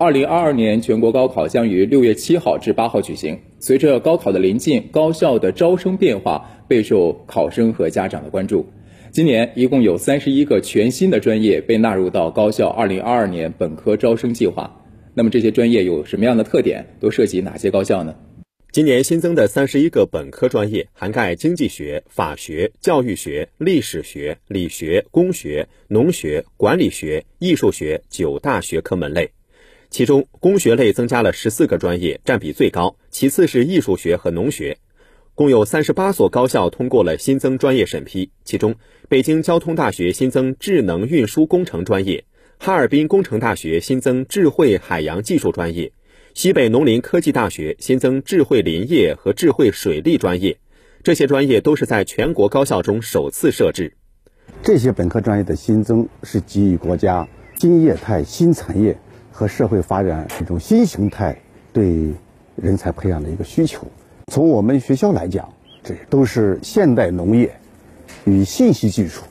二零二二年全国高考将于六月七号至八号举行。随着高考的临近，高校的招生变化备受考生和家长的关注。今年一共有三十一个全新的专业被纳入到高校二零二二年本科招生计划。那么这些专业有什么样的特点？都涉及哪些高校呢？今年新增的三十一个本科专业，涵盖经济学、法学、教育学、历史学、理学、工学、农学、管理学、艺术学九大学科门类。其中，工学类增加了十四个专业，占比最高，其次是艺术学和农学。共有三十八所高校通过了新增专业审批，其中，北京交通大学新增智能运输工程专业，哈尔滨工程大学新增智慧海洋技术专业，西北农林科技大学新增智慧林业和智慧水利专业。这些专业都是在全国高校中首次设置。这些本科专业的新增是基于国家新业态、新产业。和社会发展一种新形态对人才培养的一个需求。从我们学校来讲，这都是现代农业与信息技术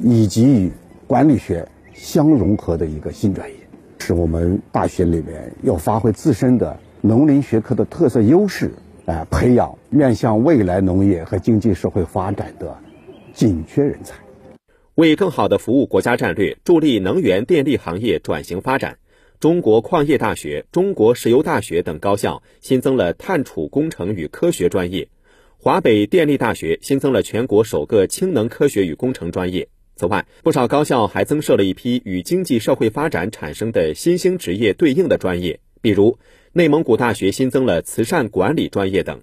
以及与管理学相融合的一个新专业，是我们大学里面要发挥自身的农林学科的特色优势，来培养面向未来农业和经济社会发展的紧缺人才。为更好地服务国家战略，助力能源电力行业转型发展。中国矿业大学、中国石油大学等高校新增了碳储工程与科学专业，华北电力大学新增了全国首个氢能科学与工程专业。此外，不少高校还增设了一批与经济社会发展产生的新兴职业对应的专业，比如内蒙古大学新增了慈善管理专业等。